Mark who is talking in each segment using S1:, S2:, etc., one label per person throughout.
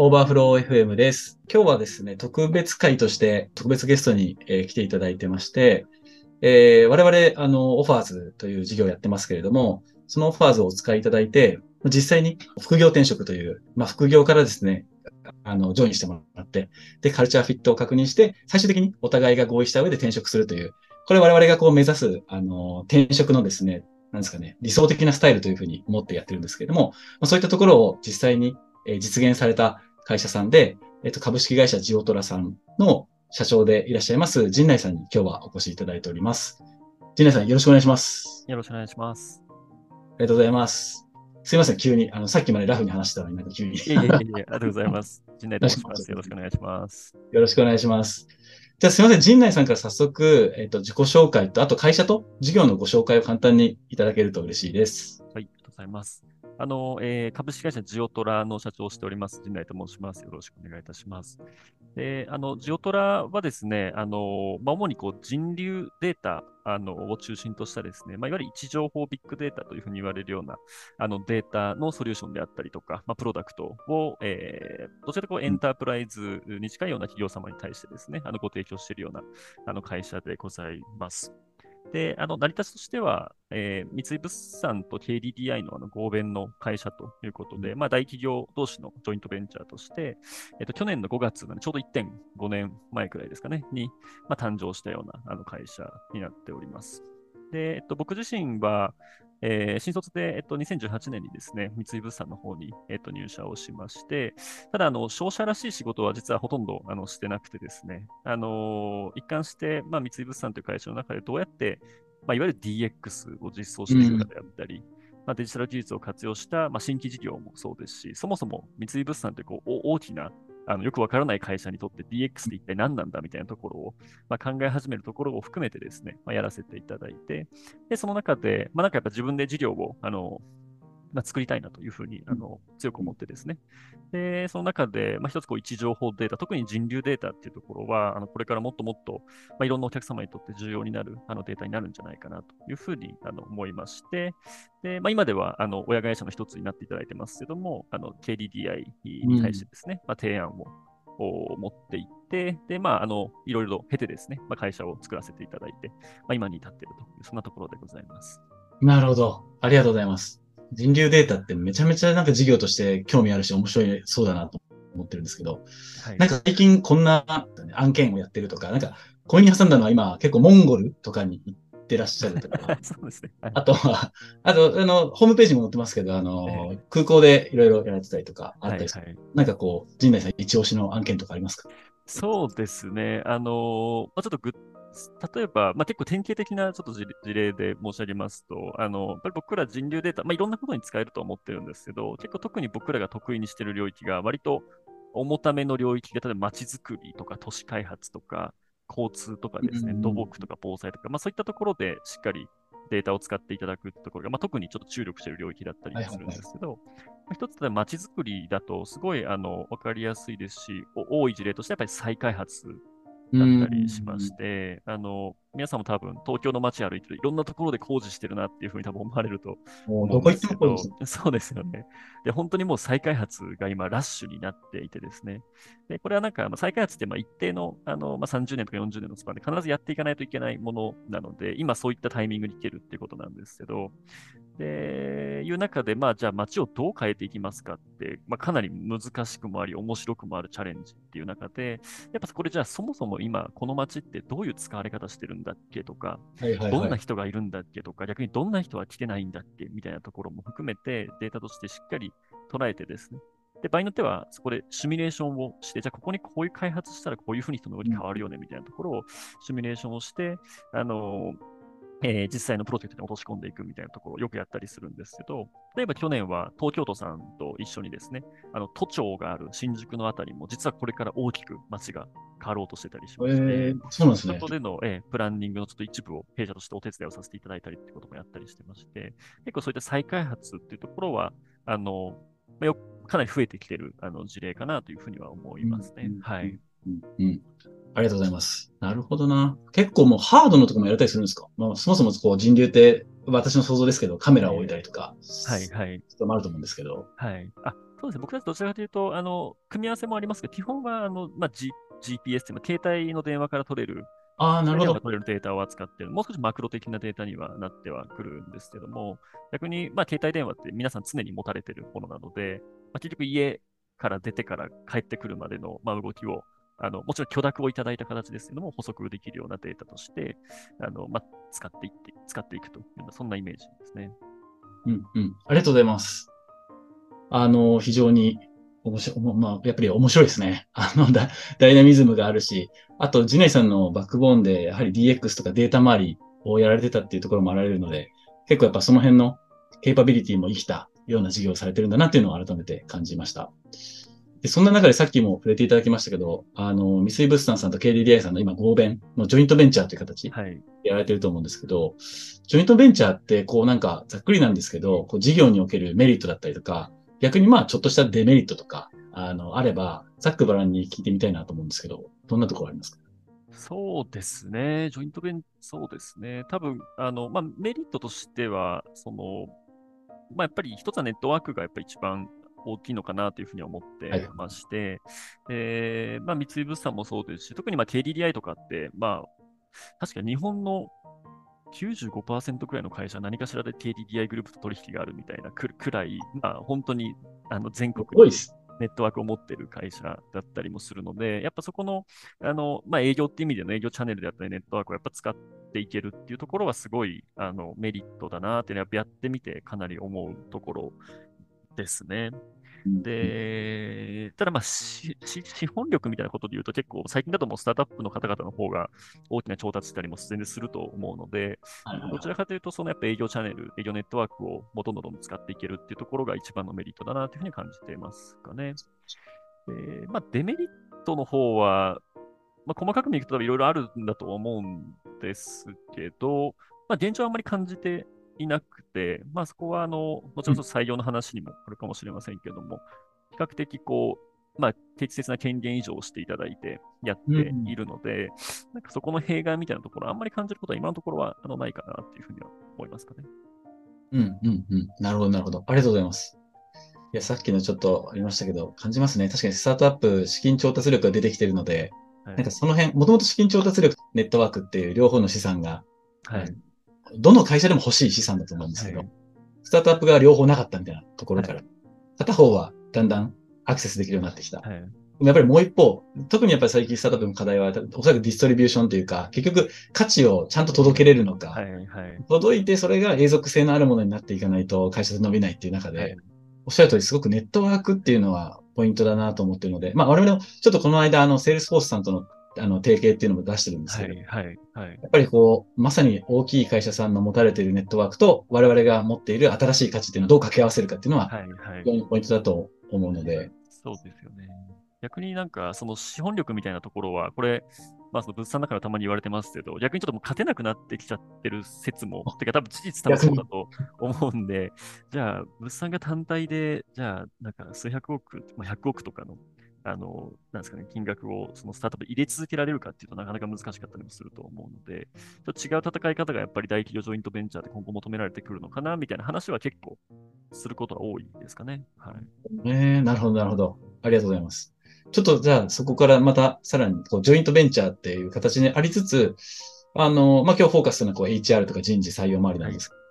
S1: overflow FM です。今日はですね、特別回として特別ゲストに、えー、来ていただいてまして、えー、我々、あの、オファーズという事業をやってますけれども、そのオファーズをお使いいただいて、実際に副業転職という、まあ、副業からですね、あの、ジョインしてもらって、で、カルチャーフィットを確認して、最終的にお互いが合意した上で転職するという、これ我々がこう目指す、あの、転職のですね、なんですかね、理想的なスタイルというふうに思ってやってるんですけれども、まあ、そういったところを実際に実現された会社さんで、えっと、株式会社ジオトラさんの社長でいらっしゃいます、陣内さんに今日はお越しいただいております。陣内さん、よろしくお願いします。
S2: よろしくお願いします。あ
S1: りがとうございます。すいません、急に。あの、さっきまでラフに話したのになんか急に。い
S2: えいえいえ、ありがとうございます。陣内と申します。よろしくお願いします。
S1: よろしくお願いします。じゃあすいません、陣内さんから早速、えっ、と、自己紹介と、あと会社と事業のご紹介を簡単にいただけると嬉しいです。
S2: はい、ありがとうございます。あの、えー、株式会社ジオトラの社長をしております、陣内と申します。よろしくお願いいたします。で、あの、ジオトラはですね、あの、まあ、主にこう人流データあのを中心としたですね、まあ、いわゆる位置情報ビッグデータというふうに言われるようなあのデータのソリューションであったりとか、まあ、プロダクトを、えー、どちらかこうエンタープライズに近いような企業様に対してですね、あのご提供しているようなあの会社でございます。で、あの、成り立ちとしては、えー、三井物産と KDDI のあの合弁の会社ということで、まあ、大企業同士のジョイントベンチャーとして、えっ、と、去年の5月、ちょうど1.5年前くらいですかね、に、まあ、誕生したようなあの会社になっております。で、えっと、僕自身は、えー、新卒で、えっと、2018年にですね、三井物産の方に、えっと、入社をしまして、ただ、あの、商社らしい仕事は実はほとんど、あの、してなくてですね、あのー、一貫して、まあ、三井物産という会社の中でどうやって、まあ、いわゆる DX を実装していくかであったり、うん、まあ、デジタル技術を活用した、まあ、新規事業もそうですし、そもそも三井物産ってこう大きなあのよくわからない会社にとって DX って一体何なんだみたいなところを、まあ、考え始めるところを含めてですね、まあ、やらせていただいて、で、その中で、まあ、なんかやっぱ自分で事業を、あの、まあ、作りたいなというふうにあの強く思ってですね。で、その中で、まあ、一つこう位置情報データ、特に人流データっていうところは、あのこれからもっともっと、まあ、いろんなお客様にとって重要になるあのデータになるんじゃないかなというふうにあの思いまして、でまあ、今ではあの親会社の一つになっていただいてますけども、あの KDDI に対してですね、うん、まあ、提案を持っていって、で、まあ、あの、いろいろ経てですね、まあ、会社を作らせていただいて、まあ、今に至っているという、そんなところでございます。
S1: なるほど。ありがとうございます。人流データってめちゃめちゃなんか事業として興味あるし面白いそうだなと思ってるんですけど、はい、なんか最近こんな案件をやってるとか、なんかこれに挟んだのは今結構モンゴルとかに行ってらっしゃるとか、そうですね。はい、あとは、あと、あの、ホームページも載ってますけど、あの、えー、空港でいろいろやられてたりとかあったりする、はいはい、なんかこう、陣内さん一押しの案件とかありますか？
S2: そうですね。あのまあ、ちょっとぐ例えば、まあ、結構典型的なちょっと事例で申し上げますと、あのやっぱり僕ら人流データ、まあ、いろんなことに使えると思ってるんですけど、結構特に僕らが得意にしている領域が割と重ための領域が、例えば街づくりとか都市開発とか、交通とかですね、土木とか防災とか、まあ、そういったところでしっかりデータを使っていただくところが、まあ、特にちょっと注力している領域だったりするんですけど、一つで街づくりだとすごいあの分かりやすいですし、多い事例としてやっぱり再開発だったりしまして、あの、皆さんも多分東京の街歩いてるいろんなところで工事してるなっていうふうに多分思われると
S1: 思うんですけど、
S2: そうですよね。で、本当にもう再開発が今ラッシュになっていてですね。で、これはなんか、まあ、再開発ってまあ一定のあの、まあ、30年とか40年のスパンで必ずやっていかないといけないものなので、今そういったタイミングに来てるっていうことなんですけど、で、いう中で、まあ、じゃあ街をどう変えていきますかって、まあ、かなり難しくもあり、面白くもあるチャレンジっていう中で、やっぱこれじゃあそもそも今、この街ってどういう使われ方してるんだっけとか、はいはいはい、どんな人がいるんだっけとか、逆にどんな人は来てないんだっけみたいなところも含めて、データとしてしっかり捉えてですね、で、場合によっては、そこでシミュレーションをして、じゃあここにこういう開発したらこういうふうに人の動き変わるよねみたいなところをシミュレーションをして、あのえー、実際のプロジェクトに落とし込んでいくみたいなところをよくやったりするんですけど、例えば去年は東京都さんと一緒にですね、あの都庁がある新宿のあたりも、実はこれから大きく街が変わろうとしてたりしまして、えー、
S1: そうなんですね。
S2: そこでの、えー、プランニングのちょっと一部を弊社としてお手伝いをさせていただいたりってこともやったりしてまして、結構そういった再開発っていうところは、あの、まあ、よかなり増えてきてるあの事例かなというふうには思いますね。うん、はい。
S1: うん、うんありがとうございます。なるほどな。結構もうハードのとこもやれたりするんですか？まあ、そもそもこう人流って私の想像ですけど、カメラを置いたりとか、
S2: はいはい。
S1: もあると思うんですけど。
S2: はい。あ、そうですね。僕たちどちらかというと、あの、組み合わせもありますけど、基本は、あの、まあ、G、GPS っていうのは、携帯の電話から取れる、
S1: ああ、なるほど。
S2: 取れるデータを扱っている、もう少しマクロ的なデータにはなってはくるんですけども、逆に、まあ、携帯電話って皆さん常に持たれているものなので、まあ、結局家から出てから帰ってくるまでの、まあ、動きを、あの、もちろん許諾をいただいた形ですけども、補足できるようなデータとして、あの、まあ、使っていって、使っていくというような、そんなイメージですね。
S1: うんうん。ありがとうございます。あの、非常に面白い、まあ、やっぱり面白いですね。あのダ、イナミズムがあるし、あと、ジュネイさんのバックボーンで、やはり DX とかデータ周りをやられてたっていうところもあられるので、結構やっぱその辺のケーパビリティも生きたような事業をされてるんだなっていうのを改めて感じました。で、そんな中でさっきも触れていただきましたけど、あの、三井物産さんと KDDI さんの今合弁のジョイントベンチャーという形、やられてると思うんですけど、はい、ジョイントベンチャーって、こうなんかざっくりなんですけど、こう事業におけるメリットだったりとか、逆にまあちょっとしたデメリットとか、あの、あれば、ざっくばらんに聞いてみたいなと思うんですけど、どんなところありますか？
S2: そうですね。ジョイントベン、そうですね。多分、あの、まあ、メリットとしては、その、まあ、やっぱり一つはネットワークがやっぱり一番大きいのかなというふうに思ってまして、はい、まあ、三井物産もそうですし、特にまあ KDDI とかって、まあ、確か日本の95%くらいの会社、何かしらで KDDI グループと取引があるみたいなくらい、まあ、本当にあの全国にネットワークを持っている会社だったりもするので、やっぱそこのあの、まあ、営業っていう意味での営業チャンネルであったり、ネットワークをやっぱ使っていけるっていうところはすごいあのメリットだなって、やっぱやってみてかなり思うところですね。で、ただまあ、資本力みたいなことで言うと結構最近だともうスタートアップの方々の方が大きな調達したりも全然すると思うので、どちらかというとそのやっぱ営業チャンネル、営業ネットワークをもどんどん使っていけるっていうところが一番のメリットだなというふうに感じていますかね。でまあ、デメリットの方は、まあ、細かく見るといろいろあるんだと思うんですけど、まあ、現状はあんまり感じていなくて、まあ、そこはあのもちろん採用の話にもあるかもしれませんけども、比較的こう、まあ、適切な権限以上をしていただいてやっているので、うん、なんかそこの弊害みたいなところ、あんまり感じることは今のところはあのないかなっていうふうには思いますかね。
S1: うんうんうん。なるほど、なるほど。ありがとうございます。いや、さっきのちょっとありましたけど、感じますね。確かにスタートアップ、資金調達力が出てきてるので、はい、なんかその辺、もともと資金調達力、ネットワークっていう両方の資産が、はい、どの会社でも欲しい資産だと思うんですけど、はい、スタートアップが両方なかったみたいなところから、片方はだんだんアクセスできるようになってきた。はい。やっぱりもう一方、特にやっぱり最近スタートアップの課題は、おそらくディストリビューションというか、結局価値をちゃんと届けれるのか、はいはい、届いてそれが永続性のあるものになっていかないと会社で伸びないっていう中で、はい、おっしゃる通りすごくネットワークっていうのはポイントだなと思ってるので、まあ我々もちょっとこの間、あの、セールスフォースさんとのあの、提携っていうのも出してるんですけど、はい、はい、はい。やっぱりこう、まさに大きい会社さんの持たれているネットワークと、我々が持っている新しい価値っていうのをどう掛け合わせるかっていうのは、はい、はい。非常にポイントだと思うので。
S2: そうですよね。逆になんか、その資本力みたいなところは、これ、まあ、その物産だからたまに言われてますけど、逆にちょっともう勝てなくなってきちゃってる説も、てか多分事実多分そうだと思うんで、じゃあ、物産が単体で、じゃあ、なんか数百億、まあ、100億とかのあの、なんですかね、金額をそのスタートアップ入れ続けられるかっていうとなかなか難しかったりもすると思うので、ちょっと違う戦い方がやっぱり大企業ジョイントベンチャーで今後求められてくるのかなみたいな話は結構することは多いですかね。はい。
S1: えー、なるほど、なるほど。ありがとうございます。ちょっとじゃあそこからまたさらにこうジョイントベンチャーっていう形にありつつ、あの、まあ、今日フォーカスするのはこう HR とか人事採用周りなんですけど、はい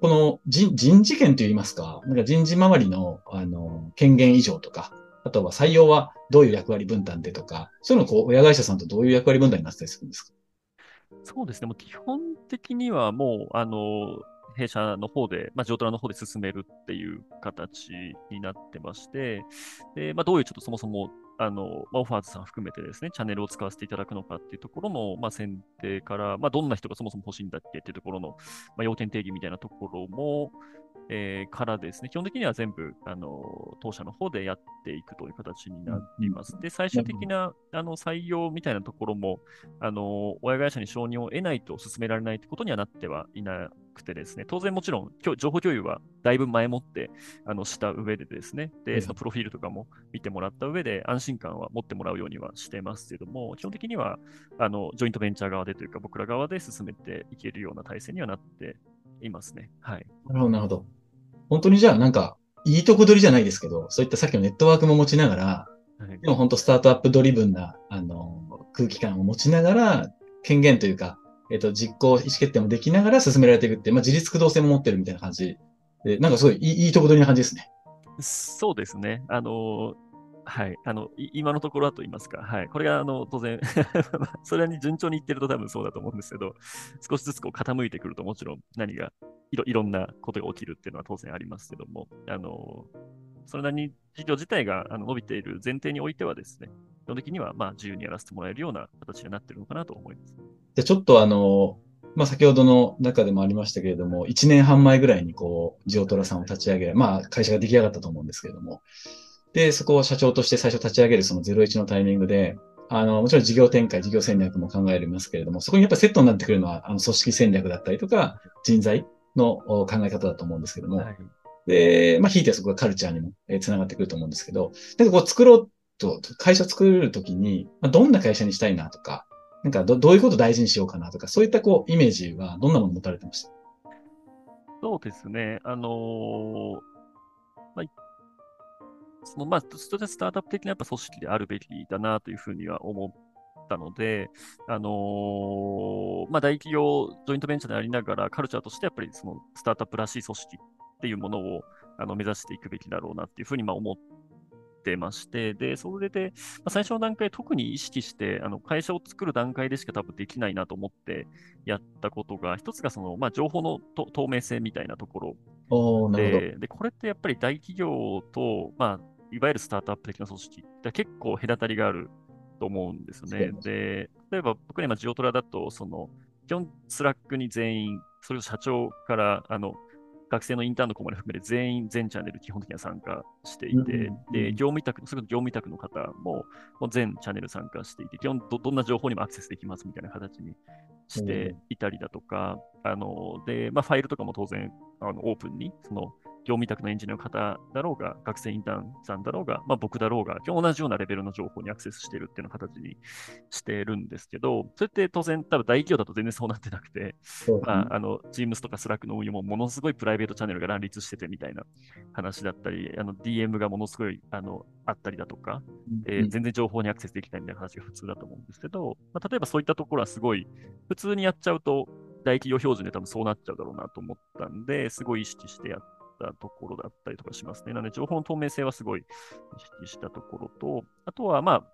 S1: この人人事権といいますか、なんか人事周りの、あの、権限以上とか、あとは採用はどういう役割分担でとか、そういうのこう、親会社さんとどういう役割分担になったりするんですか？
S2: そうですね。もう基本的にはもう、あの、弊社の方で、まあ、ジョートラの方で進めるっていう形になってまして、でまあ、どういうちょっとそもそもあの、まあ、オファーズさん含めてですね、チャンネルを使わせていただくのかっていうところの、まあ、選定から、まあ、どんな人がそもそも欲しいんだっけっていうところの、まあ、要件定義みたいなところも、えー、からですね、基本的には全部、あの、当社の方でやっていくという形になります。で、最終的な、あの、採用みたいなところも、あの、親会社に承認を得ないと進められないということにはなってはいなくてですね、当然もちろん、情報共有はだいぶ前もって、あの、した上でですね、で、そのプロフィールとかも見てもらった上で、安心感は持ってもらうようにはしてますけども、基本的には、あの、ジョイントベンチャー側でというか、僕ら側で進めていけるような体制にはなっていますね。はい。
S1: なるほど、なるほど。本当にじゃあなんか、いいとこ取りじゃないですけど、そういったさっきのネットワークも持ちながら、
S2: はい
S1: でも本当スタートアップドリブンな、あの、空気感を持ちながら、権限というか、えっ、と、実行、意思決定もできながら進められていくって、まあ、自立駆動性も持ってるみたいな感じで、なんかすごいいいいいとこ取りな感じですね。
S2: そうですね。あの、はい。あの、今のところはと言いますか。はい。これが、あの、当然 それに順調にいってると多分そうだと思うんですけど、少しずつこう傾いてくるともちろん何がいろいろんなことが起きるっていうのは当然ありますけども、あの、それなりに事業自体があの伸びている前提においてはですね、基本的にはまあ自由にやらせてもらえるような形になってるのかなと思います。
S1: で、ちょっとあの、まあ、先ほどの中でもありましたけれども、1年半前ぐらいにこう、ジオトラさんを立ち上げ、まあ、会社が出来上がったと思うんですけれども、で、そこを社長として最初立ち上げるその01のタイミングで、あの、もちろん事業展開、事業戦略も考えますけれども、そこにやっぱセットになってくるのは、あの、組織戦略だったりとか、人材のお考え方だと思うんですけども、
S2: はい。
S1: で、まあ、ひいてはそこがカルチャーにも、えー、つながってくると思うんですけど、なんかこう作ろうと、会社を作るときに、まあ、どんな会社にしたいなとか、なんかどどういうことを大事にしようかなとか、そういったこう、イメージはどんなものを持たれてました？
S2: そうですね。あのーまあ、その、まあ、スタートアップ的なやっぱ組織であるべきだなというふうには思ったので、あのーまあ、大企業、ジョイントベンチャーでありながら、カルチャーとしてやっぱりそのスタートアップらしい組織っていうものをあの目指していくべきだろうなっていうふうにまあ思ってまして、で、それで、まあ、最初の段階、特に意識して、あの会社を作る段階でしか多分できないなと思ってやったことが、一つがその、まあ、情報の透明性みたいなところ。でで、これってやっぱり大企業と、まあ、いわゆるスタートアップ的な組織って結構隔たりがあると思うんですよね。で、例えば僕ら今、 GEOTRA だと、その、基本、 Slack に全員、それを社長から、あの、学生のインターンの子まで含めて全員全チャンネル基本的には参加していて、で、業務委託、それこそ業務委託の方ももう全チャンネル参加していて、基本どどんな情報にもアクセスできますみたいな形にしていたりだとか、あの、で、まあ、ファイルとかも当然、あの、オープンに、その、業務委託のエンジニアの方だろうが、学生インターンさんだろうが、まあ、僕だろうが、同じようなレベルの情報にアクセスしているっていうような形にしてるんですけど、それって当然、多分大企業だと全然そうなってなくて、まあ、あの、Teams とか Slack の運用もものすごいプライベートチャンネルが乱立しててみたいな話だったり、あの、DM がものすごい、あの、あったりだとか、えー全然情報にアクセスできないみたいな話が普通だと思うんですけど、まあ、例えばそういったところはすごい、普通にやっちゃうと、大企業標準で多分そうなっちゃうだろうなと思ったんで、すごい意識してやったところだったりとかしますね。なので、情報の透明性はすごい意識したところと、あとは、まあ、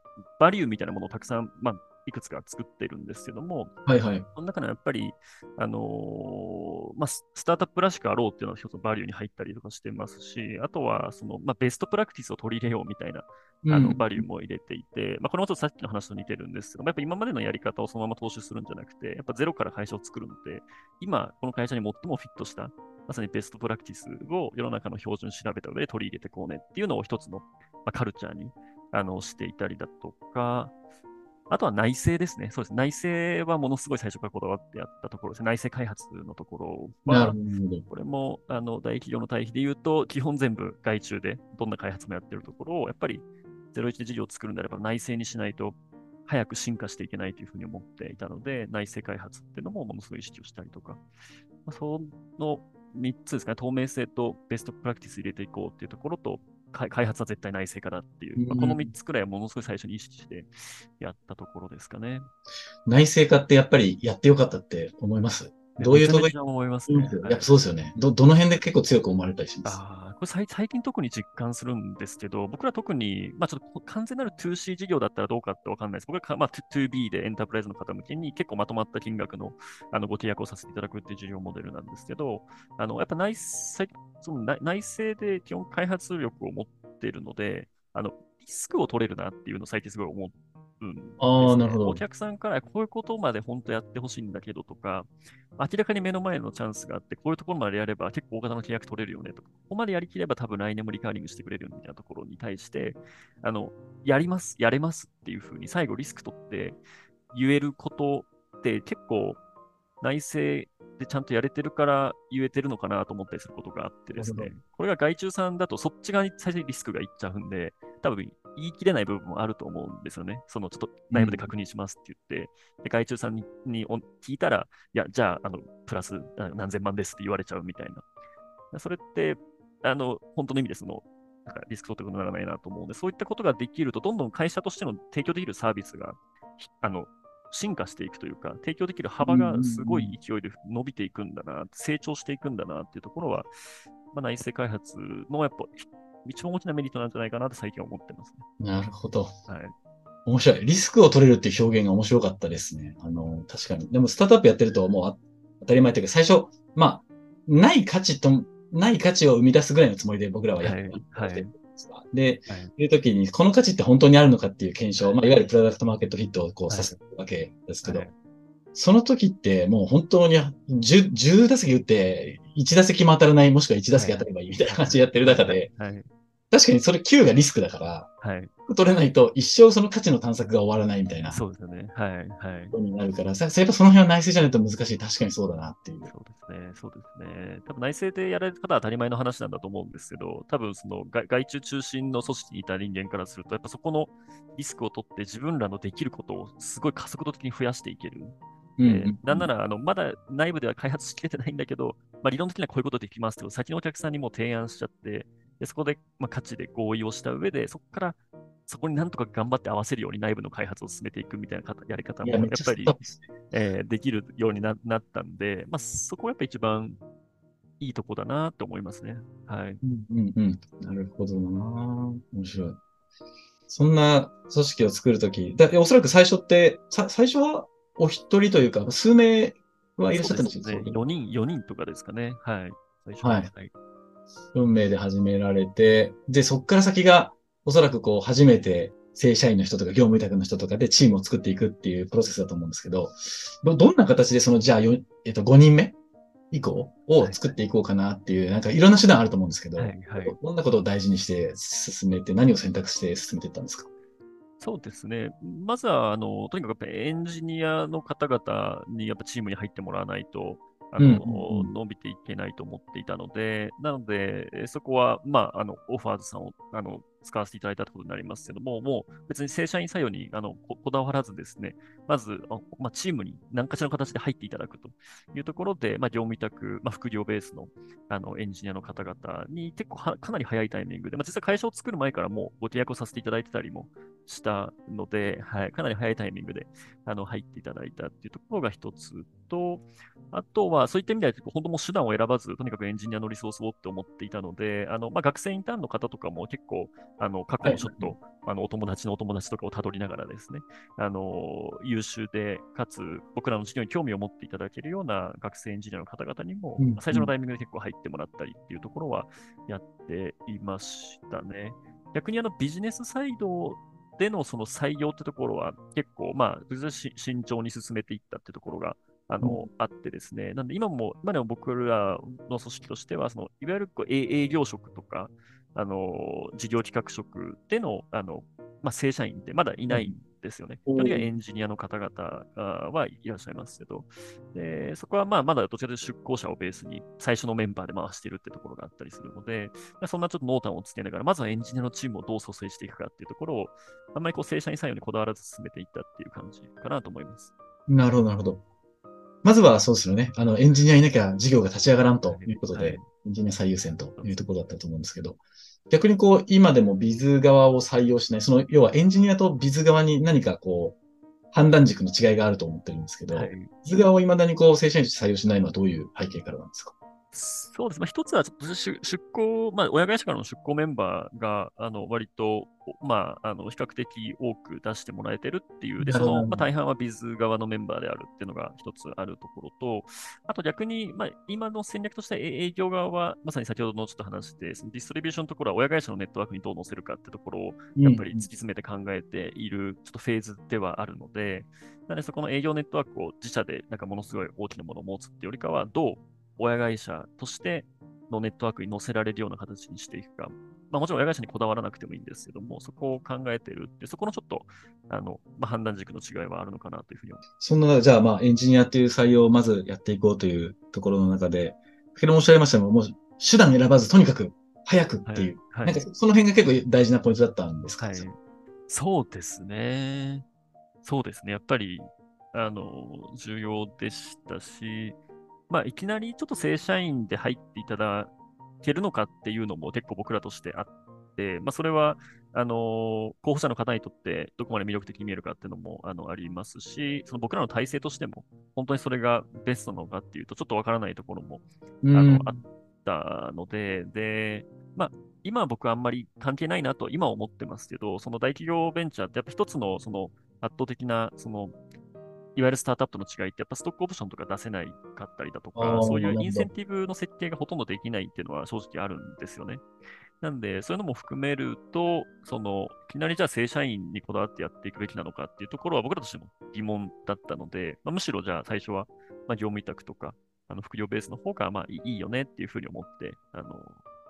S2: バリューみたいなものをたくさん、まあ、いくつか作ってるんですけども、
S1: はいはい。
S2: その中のやっぱり、あのーまあ、ススタートアップらしくあろうっていうのは一つのバリューに入ったりとかしてますし、あとは、その、まあ、ベストプラクティスを取り入れようみたいな、あの、バリューも入れていて、まあ、これもちょっとさっきの話と似てるんですけども、やっぱ今までのやり方をそのまま踏襲するんじゃなくて、やっぱゼロから会社を作るので、今、この会社に最もフィットした、まさにベストプラクティスを世の中の標準調べた上で取り入れていこうねっていうのを一つの、まあ、カルチャーにあのしていたりだとか、あとは内政ですね。そうです。内政はものすごい最初からこだわってやったところですね。内政開発のところは。これもあの大企業の対比で言うと、基本全部外注でどんな開発もやってるところを、やっぱり01で事業を作るんであれば内政にしないと早く進化していけないというふうに思っていたので、内政開発っていうのもものすごい意識をしたりとか、まあその3つですかね、透明性とベストプラクティス入れていこうっていうところと、開開発は絶対内政からっていう、まあこの3つくらいはものすごい最初に意識してやったところですかね。
S1: 内政化ってやっぱりやってよかったって思います？どういうとこ
S2: めちゃめちゃ思いますね。
S1: やっぱそうですよね。ど、どの辺で結構強く思われたりします？
S2: これ最近特に実感するんですけど、僕ら特に、まあちょっと完全なる 2C 事業だったらどうかってわかんないです。僕は、まあ、2B でエンタープライズの方向けに結構まとまった金額のあのご契約をさせていただくっていう事業モデルなんですけど、あのやっぱ内政その内政で基本開発力を持っているので、あのリスクを取れるなっていうのを最近すごい思うん。です、ね。
S1: ああなるほど。
S2: お客さんからこういうことまで本当やってほしいんだけどとか、明らかに目の前のチャンスがあって、こういうところまでやれば結構大型の契約取れるよねとか、ここまでやりきれば多分来年もリカーリングしてくれるよみたいなところに対して、あの、やります、やれますっていうふうに最後リスク取って言えることって結構内政でちゃんとやれてるから言えてるのかなと思ったりすることがあってですね。これが外注さんだとそっち側に最初にリスクがいっちゃうんで、多分言い切れない部分もあると思うんですよね。そのちょっと内部で確認しますって言って、で外注さんににお聞いたら、いや、じゃあ、あの、プラスあ何千万ですって言われちゃうみたいな。それって、あの、本当の意味でその、なんかリスク取ってことにならないなと思うので、そういったことができると、どんどん会社としての提供できるサービスが、あの、進化していくというか、提供できる幅がすごい勢いで伸びていくんだな、成長していくんだなっていうところは、まあ、内製開発のやっぱ一番大きなメリットなんじゃないかなって最近は思ってます
S1: ね。なるほど。
S2: はい。
S1: 面白い。リスクを取れるっていう表現が面白かったですね。あの、確かに。でも、スタートアップやってるともう当たり前というか、最初、まあ、ない価値と、ない価値を生み出すぐらいのつもりで僕らはやってる、はいはい、で、はい、いう時に、この価値って本当にあるのかっていう検証、まあ、いわゆるプロダクトマーケットフィットをこうさせるわけですけど、その時ってもう本当に 10, 10打席打って1打席も当たらない、もしくは1打席当たればいいみたいな感じでやってる中で、はい、確かにそれ9がリスクだから、はい。取れないと一生その価値の探索が終わらないみたいな。
S2: そうですよね。はい。はい。
S1: ことになるから、さ、やっぱその辺は内政じゃないと難しい。確かにそうだなっていう。
S2: そうですね。そうですね。多分内政でやられる方は当たり前の話なんだと思うんですけど、多分その外外注中心の組織にいた人間からすると、やっぱそこのリスクを取って自分らのできることをすごい加速度的に増やしていける。うん、えー、なんなら、あの、まだ内部では開発しきれてないんだけど、まあ、理論的にはこういうことできますけど、先のお客さんにも提案しちゃって、でそこで、まあ、価値で合意をした上で、そこからそこになんとか頑張って合わせるように内部の開発を進めていくみたいなやり方もやっぱり、えー、できるようになったんで、まあ、そこはやっぱ一番いいとこだなと思いますね。はい。
S1: うんうんうん。なるほどな。面白い。そんな組織を作るとき、だおそらく最初って、さ最初はお一人というか、数名はいらっしゃったんです
S2: かね。4人、4人とかですかね。はい。
S1: 最初は。はい、はい運命で始められて、で、そこから先が、おそらくこう、初めて正社員の人とか業務委託の人とかでチームを作っていくっていうプロセスだと思うんですけど、どんな形でその、じゃあ、えっと、5人目以降を作っていこうかなっていう、はい、なんかいろんな手段あると思うんですけど、はいはい、どんなことを大事にして進めて、何を選択して進めていったんですか？
S2: そうですね。まずは、あの、とにかくエンジニアの方々にやっぱチームに入ってもらわないと、あの、うん、伸びていけないと思っていたので、なので、そこは、まあ、あの、オファーズさんを、あの、使わせていただいたということになりますけども、もう別に正社員採用にあのこだわらずですね、まず、まあ、チームに何かしらの形で入っていただくというところで、まあ、業務委託、まあ、副業ベースのあのエンジニアの方々に結構かなり早いタイミングで、まあ、実際会社を作る前からもうご契約をさせていただいてたりもしたので、はい、かなり早いタイミングであの入っていただいたっていうところが一つと、あとはそういった意味では本当もう手段を選ばず、とにかくエンジニアのリソースをって思っていたので、あのまあ、学生インターンの方とかも結構あの過去のちょっと、はい、あのお友達のお友達とかをたどりながらですね、あの優秀で、かつ僕らの授業に興味を持っていただけるような学生エンジニアの方々にも、うん、最初のタイミングで結構入ってもらったりっていうところはやっていましたね。逆にあのビジネスサイドでのその採用ってところは結構、まあ、慎重に進めていったってところがあの、うん、あってですね、なんで今も、今でも僕らの組織としては、そのいわゆるこう営業職とか、あの事業企画職でのあの、まあ、正社員ってまだいないんですよね。基本的にはエンジニアの方々はいらっしゃいますけど、でそこはまあまだどちらかというと出向者をベースに最初のメンバーで回しているってところがあったりするので、まあ、そんなちょっと濃淡をつけながら、まずはエンジニアのチームをどう蘇生していくかっていうところを、あんまりこう正社員採用にこだわらず進めていったっていう感じかなと思います。
S1: なるほど、なるほど。まずはそうですよね。あの、エンジニアいなきゃ事業が立ち上がらんとい。うことで、はい、エンジニア最優先というところだったと思うんですけど、逆にこう、今でもビズ側を採用しない、その、要はエンジニアとビズ側に何かこう、判断軸の違いがあると思ってるんですけど、はい、ビズ側を未だにこう、正社員として採用しないのはどういう背景からなんですか？
S2: そうです。まあ、一つはちょっと出向、まあ、親会社からの出向メンバーが、あの、割と、まあ、あの、比較的多く出してもらえてるっていう、で、その、まあ、大半はビズ側のメンバーであるっていうのが一つあるところと、あと逆に、まあ、今の戦略として営業側は、まさに先ほどのちょっと話して、そのディストリビューションのところは親会社のネットワークにどう載せるかってところを、やっぱり突き詰めて考えている、ちょっとフェーズではあるので、なので、そこの営業ネットワークを自社で、なんかものすごい大きなものを持つっていうよりかは、どう親会社としてのネットワークに載せられるような形にしていくか、まあ、もちろん親会社にこだわらなくてもいいんですけども、そこを考えてるって、そこのちょっとあの、まあ、判断軸の違いはあるのかなというふうに思います。
S1: そんな、じゃあ、まあ、エンジニアっていう採用をまずやっていこうというところの中で、先ほど申し上げましたが、もう手段選ばず、とにかく早くっていう、はいはい、なんかその辺が結構大事なポイントだったんですか、はい、
S2: そうですね。そうですね。やっぱり、あの、重要でしたし、まあ、いきなりちょっと正社員で入っていただけるのかっていうのも結構僕らとしてあって、まあ、それは、あの候補者の方にとってどこまで魅力的に見えるかっていうのもあのありますし、その僕らの体制としても、本当にそれがベストなのかっていうと、ちょっとわからないところも、あのあったので、で、まあ、今は僕はあんまり関係ないなと今は思ってますけど、その大企業ベンチャーってやっぱ一つのその圧倒的なそのいわゆるスタートアップの違いって、やっぱストックオプションとか出せないかったりだとか、そういうインセンティブの設計がほとんどできないっていうのは正直あるんですよね。なんで、そういうのも含めると、その、いきなりじゃあ正社員にこだわってやっていくべきなのかっていうところは僕らとしても疑問だったので、まあ、むしろじゃあ最初は、まあ、業務委託とか、あの副業ベースの方がまあいいよねっていうふうに思って、あの、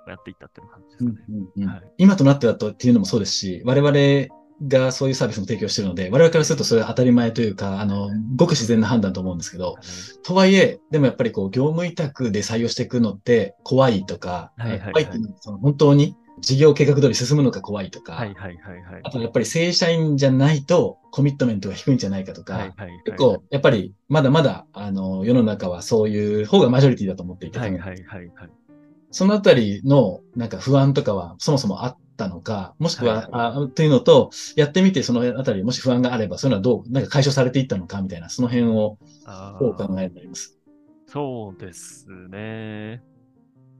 S2: やっていったっていう感じですかね。うんうんうんはい、
S1: 今となってはとっていうのもそうですし、我々がそういうサービスも提供しているので、我々からするとそれは当たり前というか、あの、ごく自然な判断と思うんですけど、とはいえ、でもやっぱりこう、業務委託で採用していくのって怖いとか、はいはいはい、怖いっていうのはその本当に事業計画通り進むのか怖いとか、はいはいはいはい、あとやっぱり正社員じゃないとコミットメントが低いんじゃないかとか、はいはいはい、結構やっぱりまだまだあの世の中はそういう方がマジョリティだと思っていて、はいはいはいはい、そのあたりのなんか不安とかはそもそもあったのか、もしくは、はいはい、あというのと、やってみてそのあたりもし不安があれば、そういうのはどう、なんか解消されていったのかみたいな、その辺をどう考えになります。
S2: そうですね。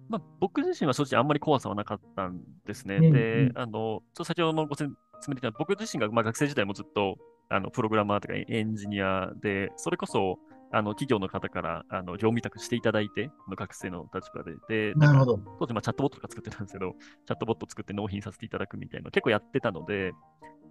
S2: まあ、僕自身は正直あんまり怖さはなかったんですね。うんうん、で、あの、ちょ先ほどのご説明的な、僕自身がまあ学生時代もずっとあのプログラマーとかエンジニアで、それこそあの企業の方からあの業務委託していただいて、の学生の立場で、で、
S1: なるほど。
S2: 当時まあチャットボットとか作ってたんですけど、チャットボット作って納品させていただくみたいな結構やってたので、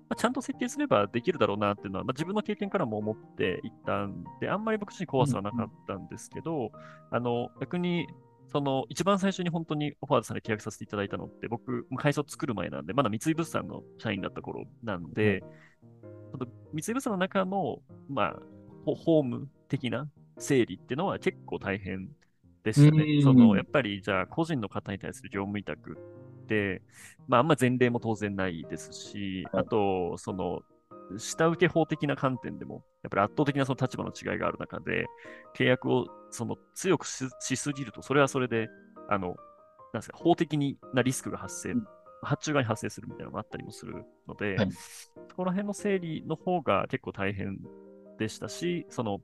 S2: まあ、ちゃんと設計すればできるだろうなっていうのは、まあ、自分の経験からも思っていったんで、あんまり僕自身怖さはなかったんですけど、うんうん、あの逆にその一番最初に本当にオファーズさんで契約させていただいたのって、僕、会社を作る前なんで、まだ三井物産の社員だった頃なんで、うん、三井物産の中の、まあ、ホーム的な整理っていうのは結構大変でしたね。そのやっぱりじゃあ個人の方に対する業務委託って、まああんま前例も当然ないですし、あと、その下請け法的な観点でも、やっぱり圧倒的なその立場の違いがある中で、契約をその強くしすぎると、それはそれで、あの、なんですか、法的なリスクが発生、発注側に発生するみたいなのがあったりもするので、はい、そこら辺の整理の方が結構大変でしたし、その、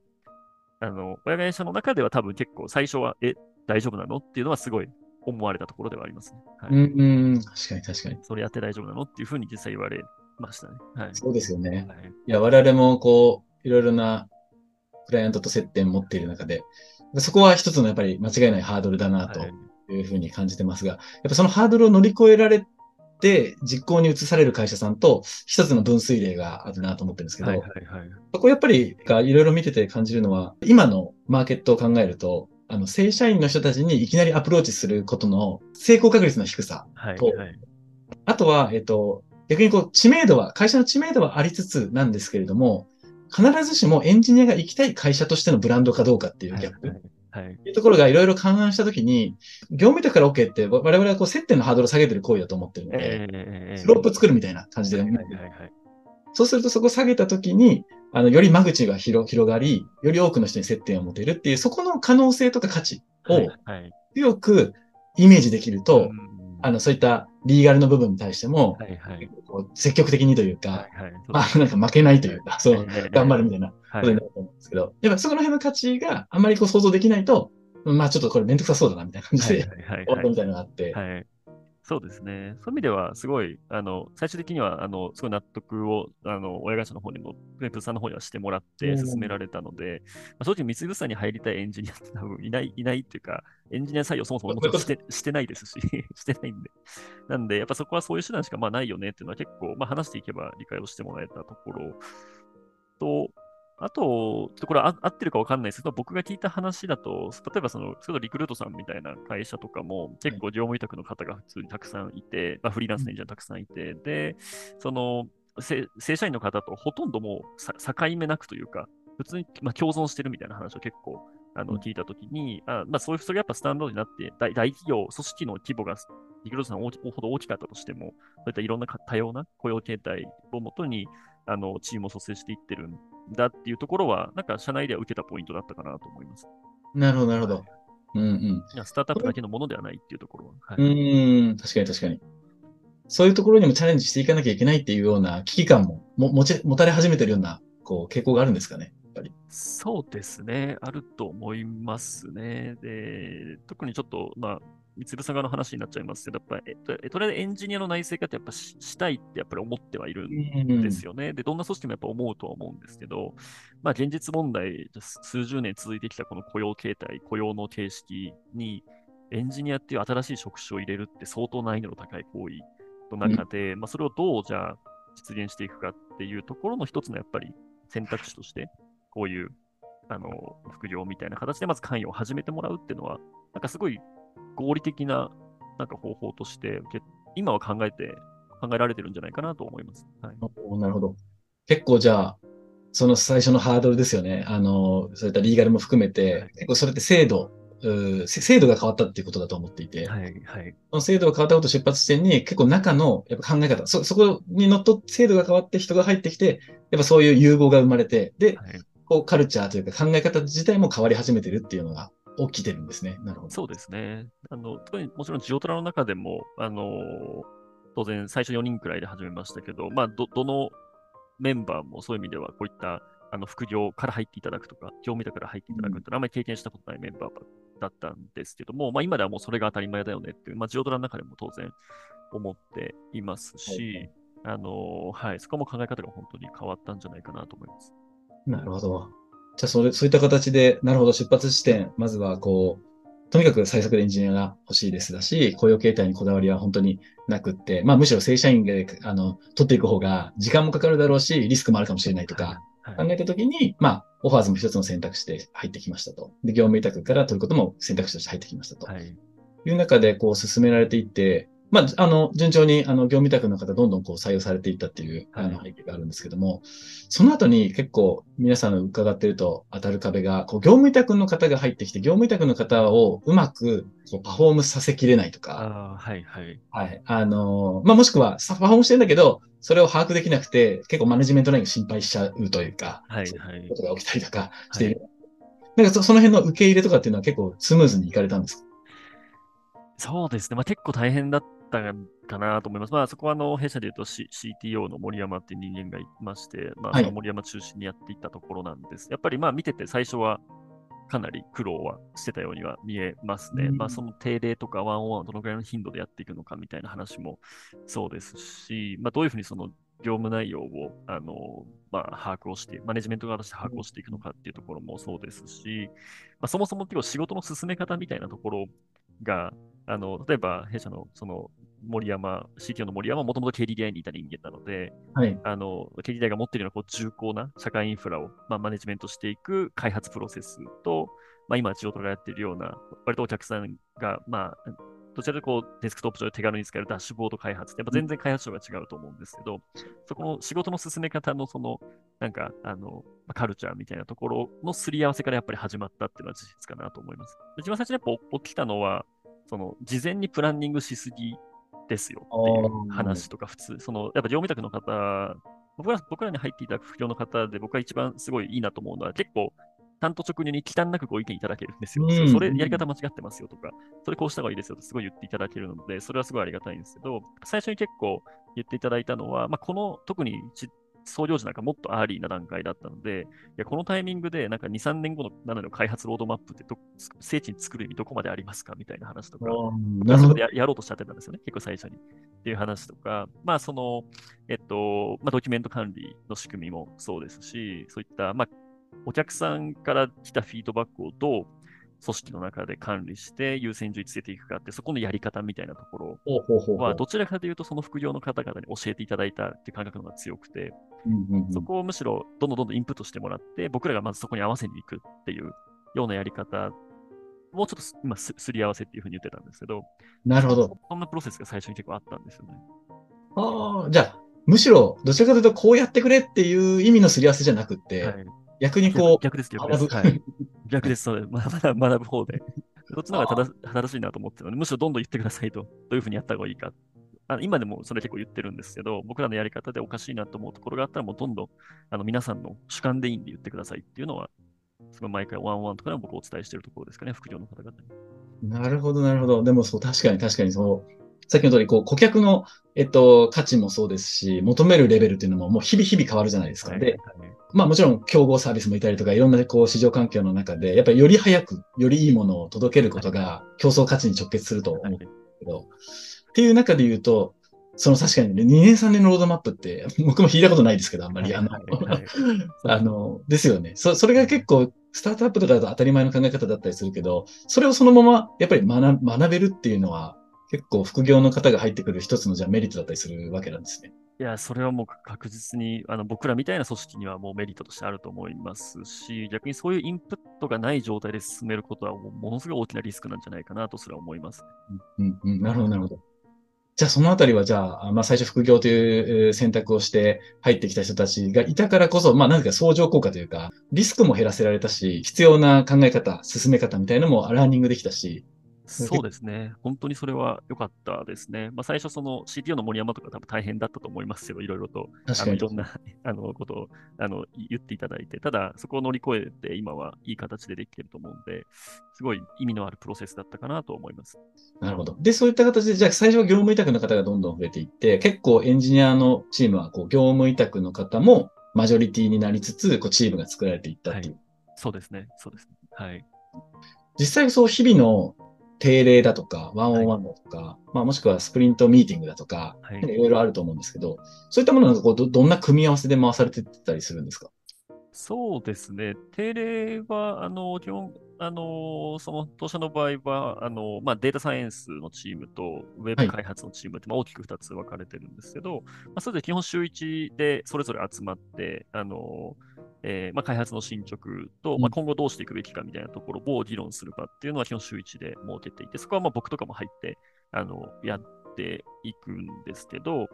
S2: あの、親会社の中では多分結構最初は、え、大丈夫なのっていうのはすごい思われたところではありますね。
S1: はい、うん、確かに確かに。
S2: それやって大丈夫なのっていうふうに実際言われましたね。はい、
S1: そうですよね。はい、いや、我々もこう、いろいろなクライアントと接点持っている中で、そこは一つのやっぱり間違いないハードルだなというふうに感じてますが、やっぱそのハードルを乗り越えられて実行に移される会社さんと一つの分水嶺があるなと思ってるんですけど、はいはいはい、そこやっぱりいろいろ見てて感じるのは、今のマーケットを考えると、あの、正社員の人たちにいきなりアプローチすることの成功確率の低さと、はいはい、あとは、えっと、逆にこう、知名度は、会社の知名度はありつつなんですけれども、必ずしもエンジニアが行きたい会社としてのブランドかどうかっていうギャップ。はいはい。い。うところがいろいろ勘案したときに、業務委託から OK って我々はこう接点のハードルを下げてる行為だと思ってるので、えー、スロープ作るみたいな感じで、はいはいはい、そうするとそこ下げたときに、あの、より間口が広がり、より多くの人に接点を持てるっていう、そこの可能性とか価値を強くイメージできると、はいはい、あの、そういったリーガルの部分に対しても、はいはい、積極的にというか、はいはい、まあ、なんか負けないというか、そう、頑張るみたいなことになると思うんですけど、やっぱそこの辺の価値があんまりこう想像できないと、まあちょっとこれめんどくさそうだなみたいな感じで、終わったみたいなのがあって、はい。
S2: そうですね。そういう意味では、すごい、あの、最終的には、あの、すごい納得を、あの、親会社の方にも、プレプさんの方にはしてもらって進められたので、まあ、正直、三井物産に入りたいエンジニアって多分いない、いないっていうか、エンジニア採用そもそももちろんしてしてないですし、してないんで。なんで、やっぱそこはそういう手段しかまあないよねっていうのは結構、まあ話していけば理解をしてもらえたところと、あと、これ合ってるか分かんないですけど、僕が聞いた話だと、例えばその、そリクルートさんみたいな会社とかも、結構業務委託の方が普通にたくさんいて、まあ、フリーランスのエンジニアたくさんいて、で、その、正社員の方とほとんどもう境目なくというか、普通に、まあ、共存してるみたいな話を結構あの聞いたときに、あまあ、そういう、それやっぱスタンダードになって大、大企業、組織の規模がリクルートさんほど大きかったとしても、そういったいろんな多様な雇用形態をもとに、あのチームを蘇生していってるんだっていうところは、なんか社内では受けたポイントだったかなと思います。
S1: なるほど、なるほど。うんうん。
S2: スタートアップだけのものではないっていうところは。は
S1: う
S2: い
S1: ーん、確かに確かに。そういうところにもチャレンジしていかなきゃいけないっていうような危機感もも持ち持たれ始めてるようなこう傾向があるんですかね。やっぱり。
S2: そうですね。あると思いますね。で、特にちょっと、まあ、三つさん側の話になっちゃいますけど、やっぱり、えっと、とりあえずエンジニアの内製化ってやっぱししたいってやっぱり思ってはいるんですよね。で、どんな組織もやっぱ思うとは思うんですけど、まあ、現実問題、数十年続いてきたこの雇用形態、雇用の形式に、エンジニアっていう新しい職種を入れるって相当難易度の高い行為の中で、まあ、それをどうじゃあ実現していくかっていうところの一つのやっぱり選択肢として、こういうあの副業みたいな形でまず関与を始めてもらうっていうのは、なんかすごい合理的ななんか方法として、今は考えて、考えられてるんじゃないかなと思います。はい、
S1: おなるほど。結構じゃあ、その最初のハードルですよね。あの、そういったリーガルも含めて、
S2: はい
S1: 結構それって制度、う制度が変わったっていうことだと思っていて、
S2: はい、はい。
S1: その制度が変わったことを出発地点に結構中のやっぱ考え方、そ、そこにのっとって制度が変わって人が入ってきて、やっぱそういう融合が生まれて、で、
S2: はい
S1: こうカルチャーというか考え方自体も変わり始めてるっていうのが起きてるんですね。なるほど。
S2: そうですね。あの、特にもちろんジオトラの中でも、あの、当然最初4人くらいで始めましたけど、まあ、ど、どのメンバーもそういう意味では、こういった、あの、副業から入っていただくとか、業務委託から入っていただくっていうのはあまり経験したことないメンバーだったんですけども、まあ、今ではもうそれが当たり前だよねっていう、まあ、ジオトラの中でも当然思っていますし、あの、はい、そこも考え方が本当に変わったんじゃないかなと思います。
S1: なるほど。じゃあ、それ、そういった形で、なるほど、出発地点、まずは、こう、とにかく最速でエンジニアが欲しいですだし、雇用形態にこだわりは本当になくって、まあ、むしろ正社員で、あの、取っていく方が、時間もかかるだろうし、リスクもあるかもしれないとか、
S2: はい、
S1: 考えたときに、まあ、オファーズも一つの選択肢で入ってきましたと。で、業務委託から取ることも選択肢として入ってきましたと。
S2: はい。
S1: いう中で、こう、進められていって、まあ、あの、順調に、あの、業務委託の方、どんどんこう採用されていったっていう、あの、
S2: はい
S1: 背景があるんですけども、その後に結構、皆さんの伺ってると当たる壁が、こう、業務委託の方が入ってきて、業務委託の方をうまく、こう、パフォームさせきれないとか、
S2: ああ、はい、はい。
S1: はい。あの、まあ、もしくは、パフォームしてるんだけど、それを把握できなくて、結構マネジメントラインが心配しちゃうというか、
S2: はい、
S1: そう
S2: はい
S1: いうこ。とが起きたりとかしている。なんかそその辺の受け入れとかっていうのは結構スムーズにいかれたんですか？
S2: そうですね。まあ、結構大変だったかなと思います。まあ、そこはあの弊社で言うと、C、CTO の森山っていう人間がいまして、まあ、森山中心にやっていったところなんです。やっぱりまあ見てて最初はかなり苦労はしてたようには見えますね。
S1: うん
S2: まあ、その定例とかワンオンワンをどのぐらいの頻度でやっていくのかみたいな話もそうですし、まあ、どういうふうにその業務内容をあの、まあ、把握をして、マネジメント側として把握をしていくのかっていうところもそうですし、まあ、そもそも結構仕事の進め方みたいなところが、あの例えば弊社のその森山、CTO の森山はもともと KDDI にいた人間なので、
S1: はい。
S2: あの KDDI が持っているようなこう重厚な社会インフラを、まあ、マネジメントしていく開発プロセスと、まあ、今、ジオトラがやっているような、割とお客さんが、まあ、どちらかというとこうデスクトップ上で手軽に使えるダッシュボード開発って、やっぱ全然開発書が違うと思うんですけど、そこの仕事の進め方のその、なんか、あの、まあカルチャーみたいなところのすり合わせからやっぱり始まったっていうのは事実かなと思います。一番最初にやっぱ起きたのは、その、事前にプランニングしすぎですよっていう話とか、普通、その、やっぱ業務委託の方、僕ら僕らに入っていた不況の方で僕が一番すごいいいなと思うのは、結構、担当直入に忌憚なくご意見いただけるんですよ。
S1: うん。
S2: それやり方間違ってますよとか、それこうした方がいいですよってすごい言っていただけるので、それはすごいありがたいんですけど、最初に結構言っていただいたのは、まあ、この特にち創業時なんかもっとアーリーな段階だったので、いやこのタイミングでなんか2、3年後の7年の開発ロードマップってど精緻に作る意味どこまでありますかみたいな話とか、
S1: なるほど。
S2: ややろうとしちゃってたんですよね、結構最初に。っていう話とか、まあその、えっと、まあドキュメント管理の仕組みもそうですし、そういった、まあお客さんから来たフィードバックをどう組織の中で管理して優先順位つけていくかって、そこのやり方みたいなところは、どちらかというとその副業の方々に教えていただいたっていう感覚の方が強くて、そこをむしろどんどんどんどんインプットしてもらって、僕らがまずそこに合わせに行くっていうようなやり方もうちょっとす今すすり合わせっていうふうに言ってたんですけど、
S1: なるほど。
S2: そんなプロセスが最初に結構あったんですよね。
S1: ああ、じゃあ、むしろ、どちらかというと、こうやってくれっていう意味のすり合わせじゃなくって、
S2: はい、
S1: 逆にこう、
S2: 逆です、逆です。
S1: 学ぶ
S2: はい、逆です、そうです。まだ学ぶ方で。どっちの方が正正しいなと思ってるので、むしろどんどん言ってくださいと、どういうふうにやった方がいいか。あ今でもそれ結構言ってるんですけど、僕らのやり方でおかしいなと思うところがあったら、もうどんどんあの皆さんの主観でいいんで言ってくださいっていうのはその毎回ワンワンとかでも僕お伝えしているところですかね、副業の方々に。
S1: なるほど、なるほど。でもそう、確かに確かにそう、さっきの通り、こう、顧客の、えっと、価値もそうですし、求めるレベルっていうのももう日々日々変わるじゃないですか。はい、で、まあもちろん競合サービスもいたりとか、いろんなこう市場環境の中で、やっぱりより早く、よりいいものを届けることが競争価値に直結すると思うんですけど、っていう中で言うと、その確かにね、2年3年のロードマップって、僕も聞いたことないですけど、あんまり。あの、あの、ですよね。そ、それが結構、スタートアップとかだと当たり前の考え方だったりするけど、それをそのまま、やっぱり学学べるっていうのは、結構副業の方が入ってくる一つのじゃメリットだったりするわけなんですね。
S2: いや、それはもう確実にあの僕らみたいな組織にはもうメリットとしてあると思いますし、逆にそういうインプットがない状態で進めることはものすごい大きなリスクなんじゃないかなとすら思います。
S1: うん、うん、なるほど、なるほど。じゃあそのあたりは、じゃあ、まあ最初副業という選択をして入ってきた人たちがいたからこそ、まあ何か相乗効果というか、リスクも減らせられたし、必要な考え方、進め方みたいなのもラーニングできたし、
S2: そうですね。本当にそれは良かったですね。まあ、最初、その CTO の森山とか多分大変だったと思いますけど、いろいろと、あのいろんな あのことをあの言っていただいて、ただ、そこを乗り越えて、今はいい形でできてると思うんで、すごい意味のあるプロセスだったかなと思います。
S1: なるほど。で、そういった形で、じゃあ最初は業務委託の方がどんどん増えていって、結構エンジニアのチームはこう業務委託の方もマジョリティになりつつ、こうチームが作られていったっていう。はい、
S2: そうですね。そうですね。はい。
S1: 実際そう日々の定例だとか、ワンオンワンだとか、はい、まあもしくはスプリントミーティングだとか、はい、いろいろあると思うんですけど、そういったものがこうどどんな組み合わせで回されてたりするんですか？
S2: そうですね。定例は、あの、基本、あの、その当社の場合は、あの、まあ、データサイエンスのチームと、ウェブ開発のチームって、まあ、大きく2つ分かれてるんですけど、まあ、それで基本週1でそれぞれ集まって、あの、えーまあ、開発の進捗と、まあ、今後どうしていくべきかみたいなところを議論する場っていうのは基本週1で設けていて、そこはまあ僕とかも入ってあのやっていくんですけど、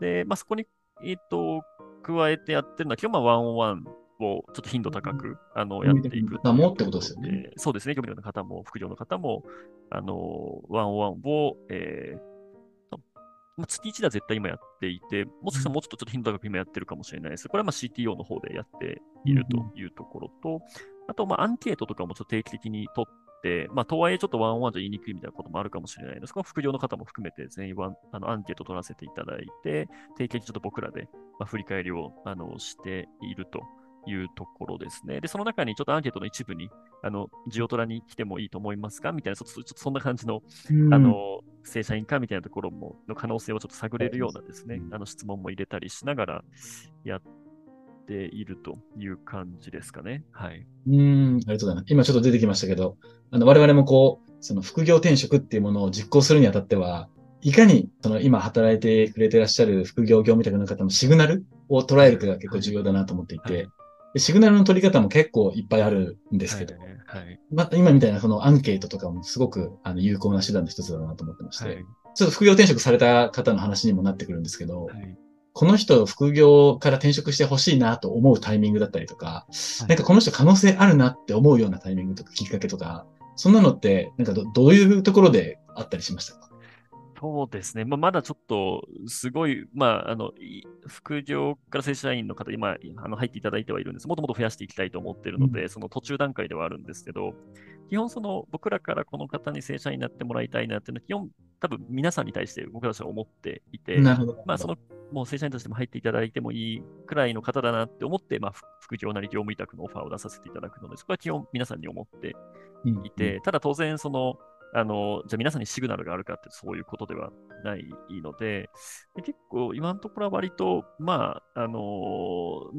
S2: でまあ、そこに、えーと、加えてやってるのは、基本まあワンオンワンをちょっと頻度高く、あのやっていく。
S1: もってことですよね。
S2: そうですね、業務の方も副業の方も、あのワンオンワンを、えーまあ、月1では絶対今やっていて、もしかしたらもうちょっとちょっと頻度高く今やってるかもしれないです。これはまあ CTO の方でやっているというところと、あとまあアンケートとかもちょっと定期的に取って、まあ、とはいえちょっとワンオンワンじゃ言いにくいみたいなこともあるかもしれないので、そこは副業の方も含めて全員はあのアンケート取らせていただいて、定期的にちょっと僕らで、まあ、振り返りをあのしているというところですね。で、その中にちょっとアンケートの一部に、あの、ジオトラに来てもいいと思いますか？みたいな、ちょっと、ちょっとそんな感じの、あの、正社員かみたいなところも、の可能性をちょっと探れるようなですね、あの質問も入れたりしながらやっているという感じですかね。はい。
S1: うん、ありがとうございます。今ちょっと出てきましたけど、あの、我々もこう、その副業転職っていうものを実行するにあたっては、いかに、その今働いてくれてらっしゃる副業業務委託の方のシグナルを捉えるかが結構重要だなと思っていて、はいはいシグナルの取り方も結構いっぱいあるんですけど、はいはい、まあ、今みたいなそのアンケートとかもすごくあの有効な手段の一つだなと思ってまして、はい、ちょっと副業転職された方の話にもなってくるんですけど、この人副業から転職してほしいなと思うタイミングだったりとか、なんかこの人可能性あるなって思うようなタイミングとかきっかけとか、そんなのって、なんかどどういうところであったりしましたか？
S2: そうですね。まあ、まだちょっと、すごい、まあ、あの、副業から正社員の方、今、あの入っていただいてはいるんです。もっともっと増やしていきたいと思っているので、うん、その途中段階ではあるんですけど、基本、その、僕らからこの方に正社員になってもらいたいなっていうのは、基本、多分皆さんに対して僕たちは思っていて、まあ、その、もう正社員としても入っていただいてもいいくらいの方だなって思って、まあ、副業なり業務委託のオファーを出させていただくので、そこは基本皆さんに思っていて、うん、ただ当然、その、あの、じゃあ皆さんにシグナルがあるかってそういうことではないので、で結構今のところは割と、まあ、あの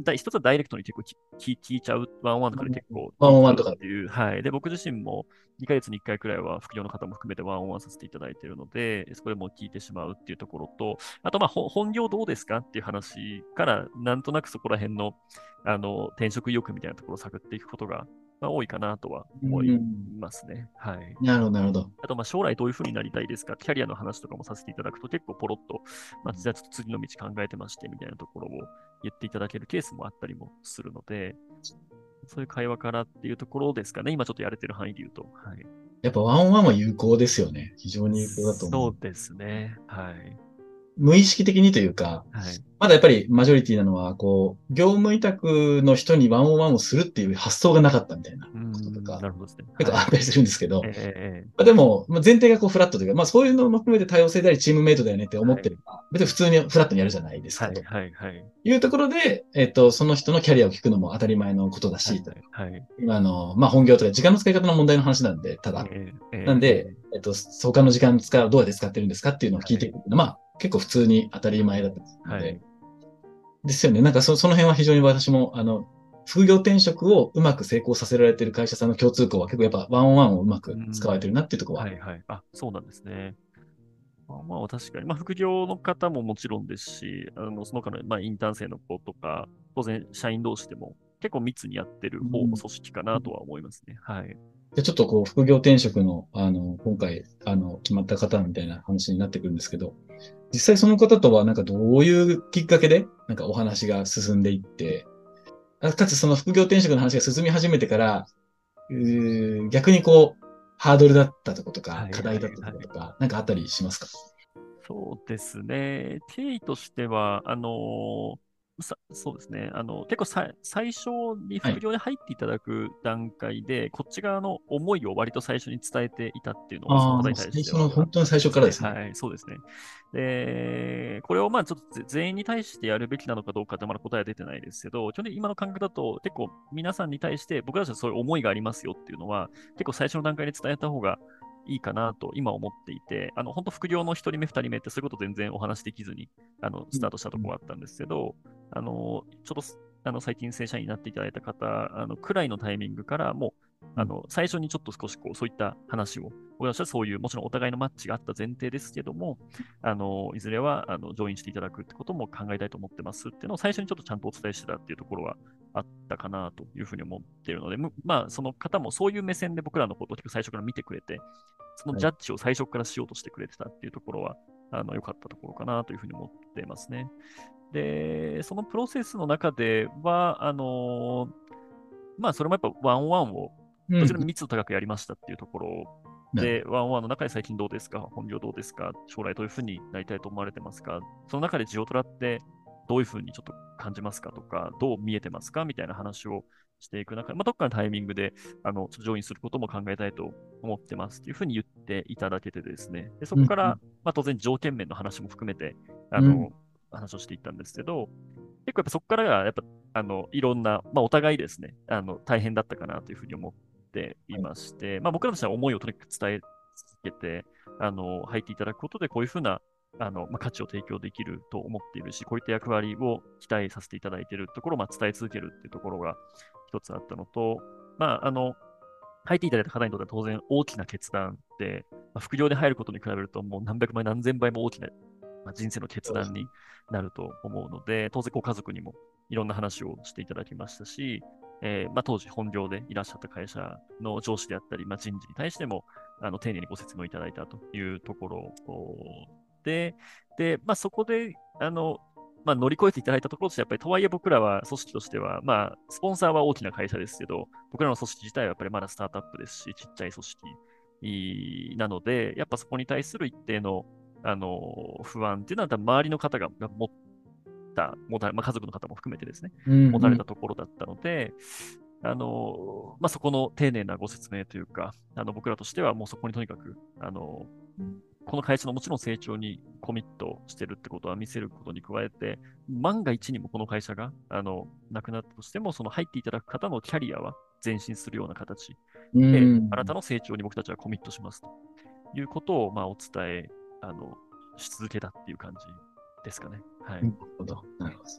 S2: ー、一つはダイレクトに結構聞聞いちゃう、 one on one とかで結構、
S1: one on one とか。
S2: っていう、はい。で、僕自身も2ヶ月に1回くらいは副業の方も含めて one on one させていただいているので、そこでもう聞いてしまうっていうところと、あと、まあ、本業どうですかっていう話から、なんとなくそこら辺の、あの、転職意欲みたいなところを探っていくことがまあ、多いかなとは思いますね。はい。
S1: なるほど、なるほど。
S2: あと、まあ、将来どういうふうになりたいですか、キャリアの話とかもさせていただくと、結構ポロッと、まあ、じゃあちょっと次の道考えてまして、みたいなところを言っていただけるケースもあったりもするので、そういう会話からっていうところですかね、今ちょっとやれてる範囲で言うと。はい。
S1: やっぱワンオンワンは有効ですよね。非常に有効だと思
S2: う。そうですね。はい。
S1: 無意識的にというか、はい、まだやっぱりマジョリティなのは、こう、業務委託の人にワンオンワンをするっていう発想がなかったみたいな。こととか、
S2: なるほどですね。
S1: 結構あったりするんですけど、
S2: え
S1: まあでも、まあ、前提がこうフラットというか、まあそういうのも含めて多様性でありチームメイトだよねって思ってれば、別に普通にフラットにやるじゃないですかと
S2: はいはいはい。
S1: いうところで、えっと、その人のキャリアを聞くのも当たり前のことだし、
S2: はいはい。
S1: 今の、まあ本業とか時間の使い方の問題の話なんで、ただ、
S2: ええ
S1: なんで、、えっと、他の時間使う、どうやって使ってるんですかっていうのを聞いていくのは、まあ結構普通に当たり前だったので、
S2: はい
S1: ですよね。なんかそその辺は非常に私も、あの、副業転職をうまく成功させられている会社さんの共通項は結構やっぱワンオンワンをうまく使われてるなっていうところは、
S2: はいはい。あ、そうなんですね。まあ、まあ、確かに。まあ、副業の方ももちろんですし、あのその他の、まあ、インターン生の子とか、当然、社員同士でも結構密にやってる方の組織かなとは思いますね。はい。
S1: で、ちょっとこう、副業転職の、あの、今回、あの、決まった方みたいな話になってくるんですけど、実際その方とはなんかどういうきっかけで、なんかお話が進んでいって、あかつその副業転職の話が進み始めてから、逆にこう、ハードルだったとことか
S2: はい、
S1: 課題だったとことか、なんかあったりしますか？
S2: そうですね。経緯としては、あのーさそうですね。あの、結構さ最初に副業に入っていただく段階で、こっち側の思いを割と最初に伝えていたっていうのが、その
S1: ああ、
S2: 方に
S1: 最
S2: 対しては
S1: 初の、本当に最初からですね。
S2: はい、そうですね。で、これをまあちょっとぜ全員に対してやるべきなのかどうかってまだ答えは出てないですけど、基本的に今の感覚だと結構皆さんに対して僕たちはそういう思いがありますよっていうのは結構最初の段階で伝えた方がいいかなと今思っていて、あの本当副業の1人目、2人目ってそういうこと全然お話できずにあのスタートしたところがあったんですけど、あのちょっとすあの最近正社員になっていただいた方、あのくらいのタイミングからもうあの最初にちょっと少しこうそういった話を、私はそういうもちろんお互いのマッチがあった前提ですけども、あのいずれはあのジョインしていただくってことも考えたいと思ってますっていうのを最初にちょっとちゃんとお伝えしてたっていうところはあったかなというふうに思っているので、むまあその方もそういう目線で僕らのことを最初から見てくれて、そのジャッジを最初からしようとしてくれてたっていうところは、あの良かったところかなというふうに思ってますね。で、そのプロセスの中では、あのまあそれもやっぱワンワンを
S1: うん。
S2: どちらも密度高くやりましたっていうところで、ワンワンの中で最近どうですか？本業どうですか？将来どういうふうになりたいと思われてますか？その中でジオトラってどういうふうにちょっと感じますかとか、どう見えてますかみたいな話をしていく中で、まあ、どっかのタイミングで、あの、ちょっとジョインすることも考えたいと思ってますっていうふうに言っていただけてですね、でそこから、
S1: うんうん。
S2: まあ当然条件面の話も含めて、あの、
S1: うん。
S2: 話をしていったんですけど、結構やっぱそこからが、やっぱ、あの、いろんな、まあお互いですね、あの、大変だったかなというふうに思っていまして、まあ僕らとしては思いをとにかく伝え続けて、あの、入っていただくことで、こういうふうな、あの、まあ、価値を提供できると思っているし、こういった役割を期待させていただいているところを、まあ、伝え続けるっていうところが一つあったのと、まあ、あの、入っていただいた方にとっては当然大きな決断で、まあ、副業で入ることに比べるともう何百倍何千倍も大きな、まあ、人生の決断になると思うので、当然ご家族にもいろんな話をしていただきましたし、えーまあ、当時本業でいらっしゃった会社の上司であったり、まあ、人事に対してもあの丁寧にご説明いただいたというところで、で、まあ、そこで、あの、まあ、乗り越えていただいたところとして、やっぱりとはいえ僕らは組織としては、まあ、スポンサーは大きな会社ですけど、僕らの組織自体はやっぱりまだスタートアップですし、ちっちゃい組織なので、やっぱそこに対する一定の、あの、不安っていうのは、周りの方がが持った、持たまあ、家族の方も含めてですね、
S1: うん。
S2: 持たれたところだったので、あの、まあ、そこの丁寧なご説明というか、あの、僕らとしてはもうそこにとにかく、あの、この会社のもちろん成長にコミットしてるってことは見せることに加えて、万が一にもこの会社が、あの、なくなったとしても、その入っていただく方のキャリアは前進するような形で、
S1: うん
S2: あなたの成長に僕たちはコミットしますということを、まあ、お伝え、あの、し続けたっていう感じですかね。はい。
S1: なるほど。なるほど。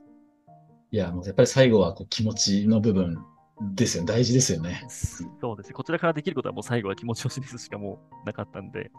S1: いや、もうやっぱり最後はこう気持ちの部分ですよね。大事ですよね。
S2: そうですね。こちらからできることはもう最後は気持ちを示すしかもうなかったんで、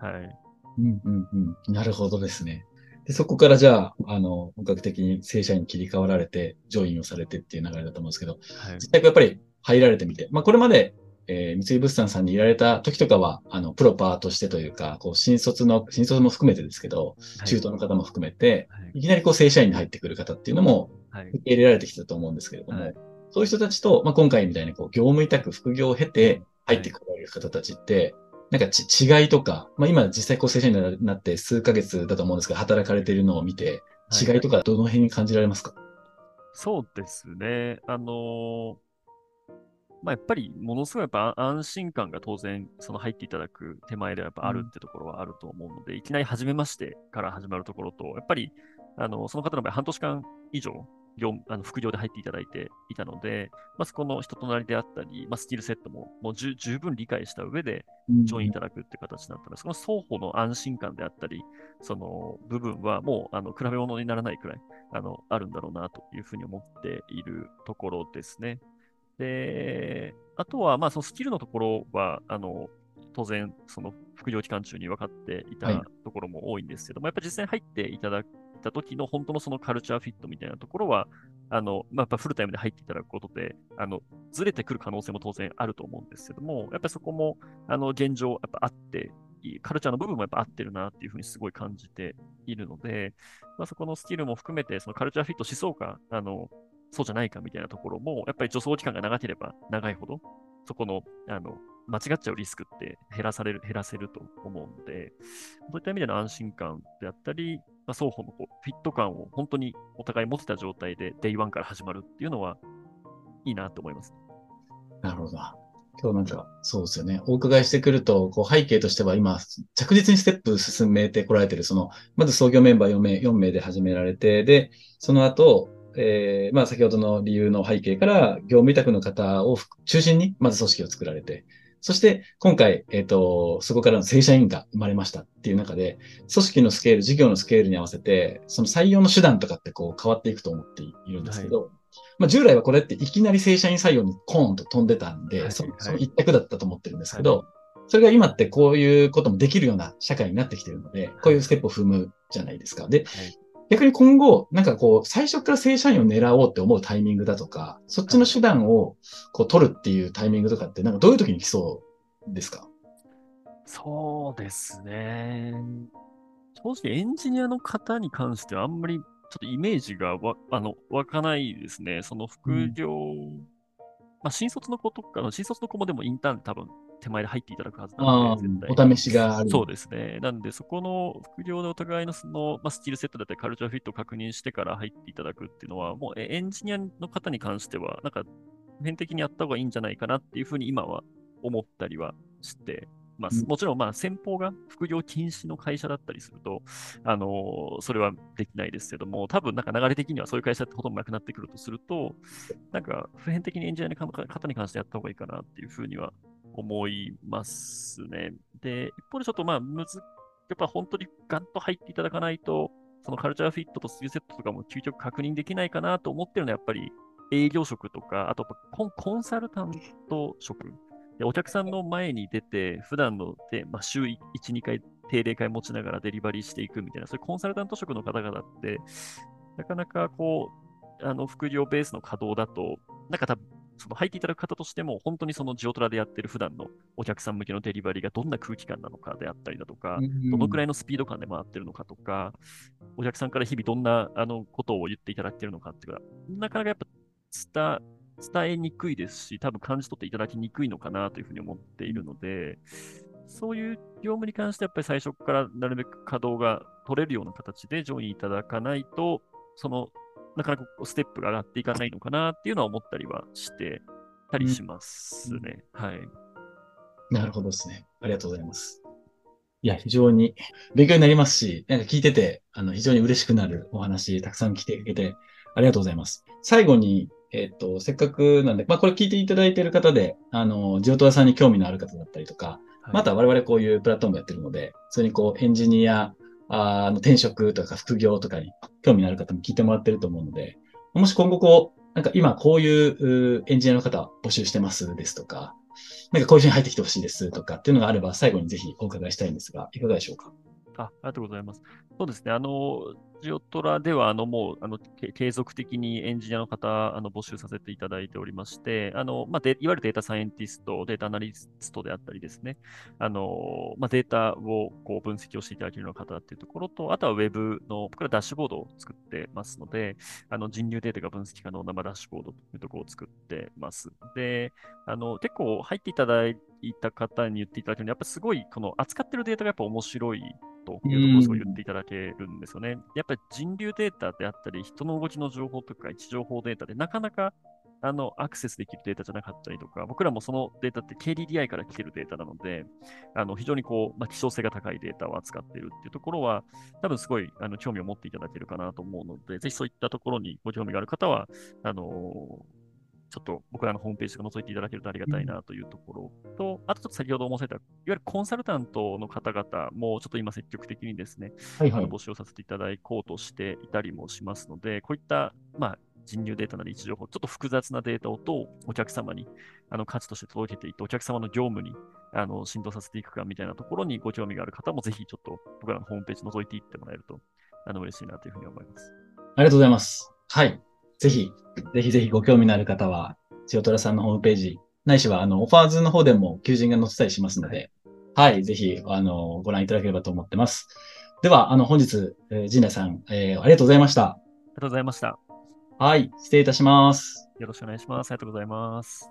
S2: はい。
S1: うんうんうん。なるほどですね。で、そこからじゃあ、あの、本格的に正社員に切り替わられて、ジョインをされてっていう流れだと思うんですけど、
S2: はい
S1: 実際やっぱり入られてみて、まあこれまで、えー三井物産さんにいられた時とかは、あの、プロパーとしてというか、こう、新卒の、新卒も含めてですけど、中東の方も含めて、
S2: はい
S1: いきなりこう正社員に入ってくる方っていうのも
S2: はい
S1: 受け入れられてきたと思うんですけれども、
S2: はい
S1: そういう人たちと、まあ、今回みたいにこう業務委託、副業を経て入ってこられる方たちって、なんかち違いとか、まあ、今実際こう正社員になって数ヶ月だと思うんですけど、働かれているのを見て、違いとかどの辺に感じられますか、はい、
S2: そうですね。あのー、まあ、やっぱりものすごいやっぱ安心感が当然その入っていただく手前ではやっぱあるってところはあると思うので、うん、いきなり初めましてから始まるところと、やっぱりあのその方の場合半年間以上業あの副業で入っていただいていたので、まあ、そこの人となりであったり、まあ、スキルセットももう十分理解した上でジョインいただくって形になったので、うん、その双方の安心感であったり、その部分はもうあの比べ物にならないくらいあのあるんだろうなというふうに思っているところですね。で、あとは、まあ、そのスキルのところは、あの、当然、その副業期間中に分かっていたところも多いんですけども、はい、やっぱ実際に入っていただいた時の本当のそのカルチャーフィットみたいなところは、あの、まあ、やっぱフルタイムで入っていただくことで、あの、ずれてくる可能性も当然あると思うんですけども、やっぱりそこも、あの、現状、やっぱあって、カルチャーの部分もやっぱ合ってるなっていうふうにすごい感じているので、まあ、そこのスキルも含めて、そのカルチャーフィットしそうか、あの、そうじゃないかみたいなところも、やっぱり助走期間が長ければ長いほど、そこの、あの、間違っちゃうリスクって減らされる、減らせると思うので、そういった意味での安心感であったり、まあ、双方のこうフィット感を本当にお互い持ってた状態で、 day one から始まるっていうのは、いいなと思います。
S1: なるほど。今日なんか、そうですよね。お伺いしてくると、こう背景としては今、着実にステップ進めてこられてる、その、まず創業メンバー4名、4名で始められて、で、その後、えー、まあ先ほどの理由の背景から、業務委託の方を中心に、まず組織を作られて、そして今回、えっ、ー、と、そこからの正社員が生まれましたっていう中で、組織のスケール、事業のスケールに合わせて、その採用の手段とかってこう変わっていくと思っているんですけど、はい、まあ従来はこれっていきなり正社員採用にコーンと飛んでたんで、はい、その一択だったと思ってるんですけど、はい。それが今ってこういうこともできるような社会になってきているので、こういうステップを踏むじゃないですか。で、逆に今後、なんかこう、最初から正社員を狙おうって思うタイミングだとか、そっちの手段をこう取るっていうタイミングとかって、なんかどういう時に来そうですか？
S2: そうですね。正直エンジニアの方に関してはあんまりちょっとイメージがわあの湧かないですね。その副業、うん、まあ新卒の子とか、新卒の子もでもインターン多分手前で入っていただくはずなので、
S1: 絶対。お試しがある。
S2: そうですね。なんで、そこの副業でお互いのその、まあ、スキルセットだったりカルチャーフィットを確認してから入っていただくっていうのは、もうエンジニアの方に関しては、なんか、普遍的にやった方がいいんじゃないかなっていうふうに今は思ったりはしてます。もちろん、まあ、先方が副業禁止の会社だったりすると、あのー、それはできないですけども、多分なんか流れ的にはそういう会社ってほとんどなくなってくるとすると、なんか普遍的にエンジニアの方に関してやった方がいいかなっていうふうには思いますね。で、一方でちょっとまあ、むず、やっぱ本当にガンと入っていただかないと、そのカルチャーフィットとスキルセットとかも究極確認できないかなと思ってるのはやっぱり営業職とか、あとコンコンサルタント職で。お客さんの前に出て、普段ので、まあ、週1、2回定例会持ちながらデリバリーしていくみたいな、そういうコンサルタント職の方々って、なかなかこう、あの副業ベースの稼働だと、なんか多分その入っていただく方としても、本当にそのジオトラでやってる普段のお客さん向けのデリバリーがどんな空気感なのかであったりだとか、どのくらいのスピード感で回ってるのかとか、お客さんから日々どんなあのことを言っていただけるのかっていうか、なかなかやっぱ伝伝えにくいですし、多分感じ取っていただきにくいのかなというふうに思っているので、そういう業務に関してやっぱり最初からなるべく稼働が取れるような形でジョインいただかないと、そのなかなかステップが上がっていかないのかなっていうのは思ったりはしてたりしますね。うん、はい。
S1: なるほどですね。ありがとうございます。いや、非常に勉強になりますし、なんか聞いてて、あの、非常に嬉しくなるお話、たくさん来てくれて、ありがとうございます。最後に、えっ、と、せっかくなんで、まあ、これ聞いていただいている方で、あの、ジオトワさんに興味のある方だったりとか、はい、また我々こういうプラットフォームやってるので、それにこう、エンジニア、あの転職とか副業とかに興味のある方も聞いてもらってると思うので、もし今後こう、なんか今こういうエンジニアの方募集してますですとか、なんかこういう人に入ってきてほしいですとかっていうのがあれば最後にぜひお伺いしたいんですが、いかがでしょうか？
S2: あありがとうございます。そうですね。あの、 GEOTRA では、あの、もう、あの、継続的にエンジニアの方、あの、募集させていただいておりまして、あの、まあ、で、いわゆるデータサイエンティスト、データアナリストであったりですね、あの、まあ、データを、こう、分析をしていただけるような方っていうところと、あとはウェブの、これはダッシュボードを作ってますので、あの、人流データが分析可能な、まあ、ダッシュボードというところを作ってます。で、あの、結構入っていただいた方に言っていただけるように、やっぱすごい、この扱ってるデータがやっぱ面白いというところを言っていただけるんですよね。やっぱぱり人流データであったり、人の動きの情報とか位置情報データで、なかなかあのアクセスできるデータじゃなかったりとか、僕らもそのデータって KDDI から来てるデータなので、あの非常にこう、まあ、希少性が高いデータを扱っているっていうところは、多分すごいあの興味を持っていただけるかなと思うので、ぜひそういったところにご興味がある方は、あのちょっと僕らのホームページとか覗いていただけるとありがたいなというところと、あとちょっと先ほど申し上げた、いわゆるコンサルタントの方々もちょっと今積極的にですね、はいはい、募集をさせていただこうとしていたりもしますので、こういった、まあ、人流データなり位置情報、ちょっと複雑なデータをどうお客様にあの価値として届けていって、お客様の業務にあの浸透させていくかみたいなところにご興味がある方も、ぜひちょっと僕らのホームページ覗いていってもらえるとあの嬉しいなというふうに思います。
S1: ありがとうございます。はい。ぜひ、ぜひぜひご興味のある方は、千代虎さんのホームページ、ないしは、あの、オファーズの方でも求人が載ってたりしますので、はい、ぜひ、あの、ご覧いただければと思ってます。では、あの、本日、えー、陣内さん、えー、ありがとうございました。あ
S2: りがとうございました。
S1: はい、失礼いたします。
S2: よろしくお願いします。ありがとうございます。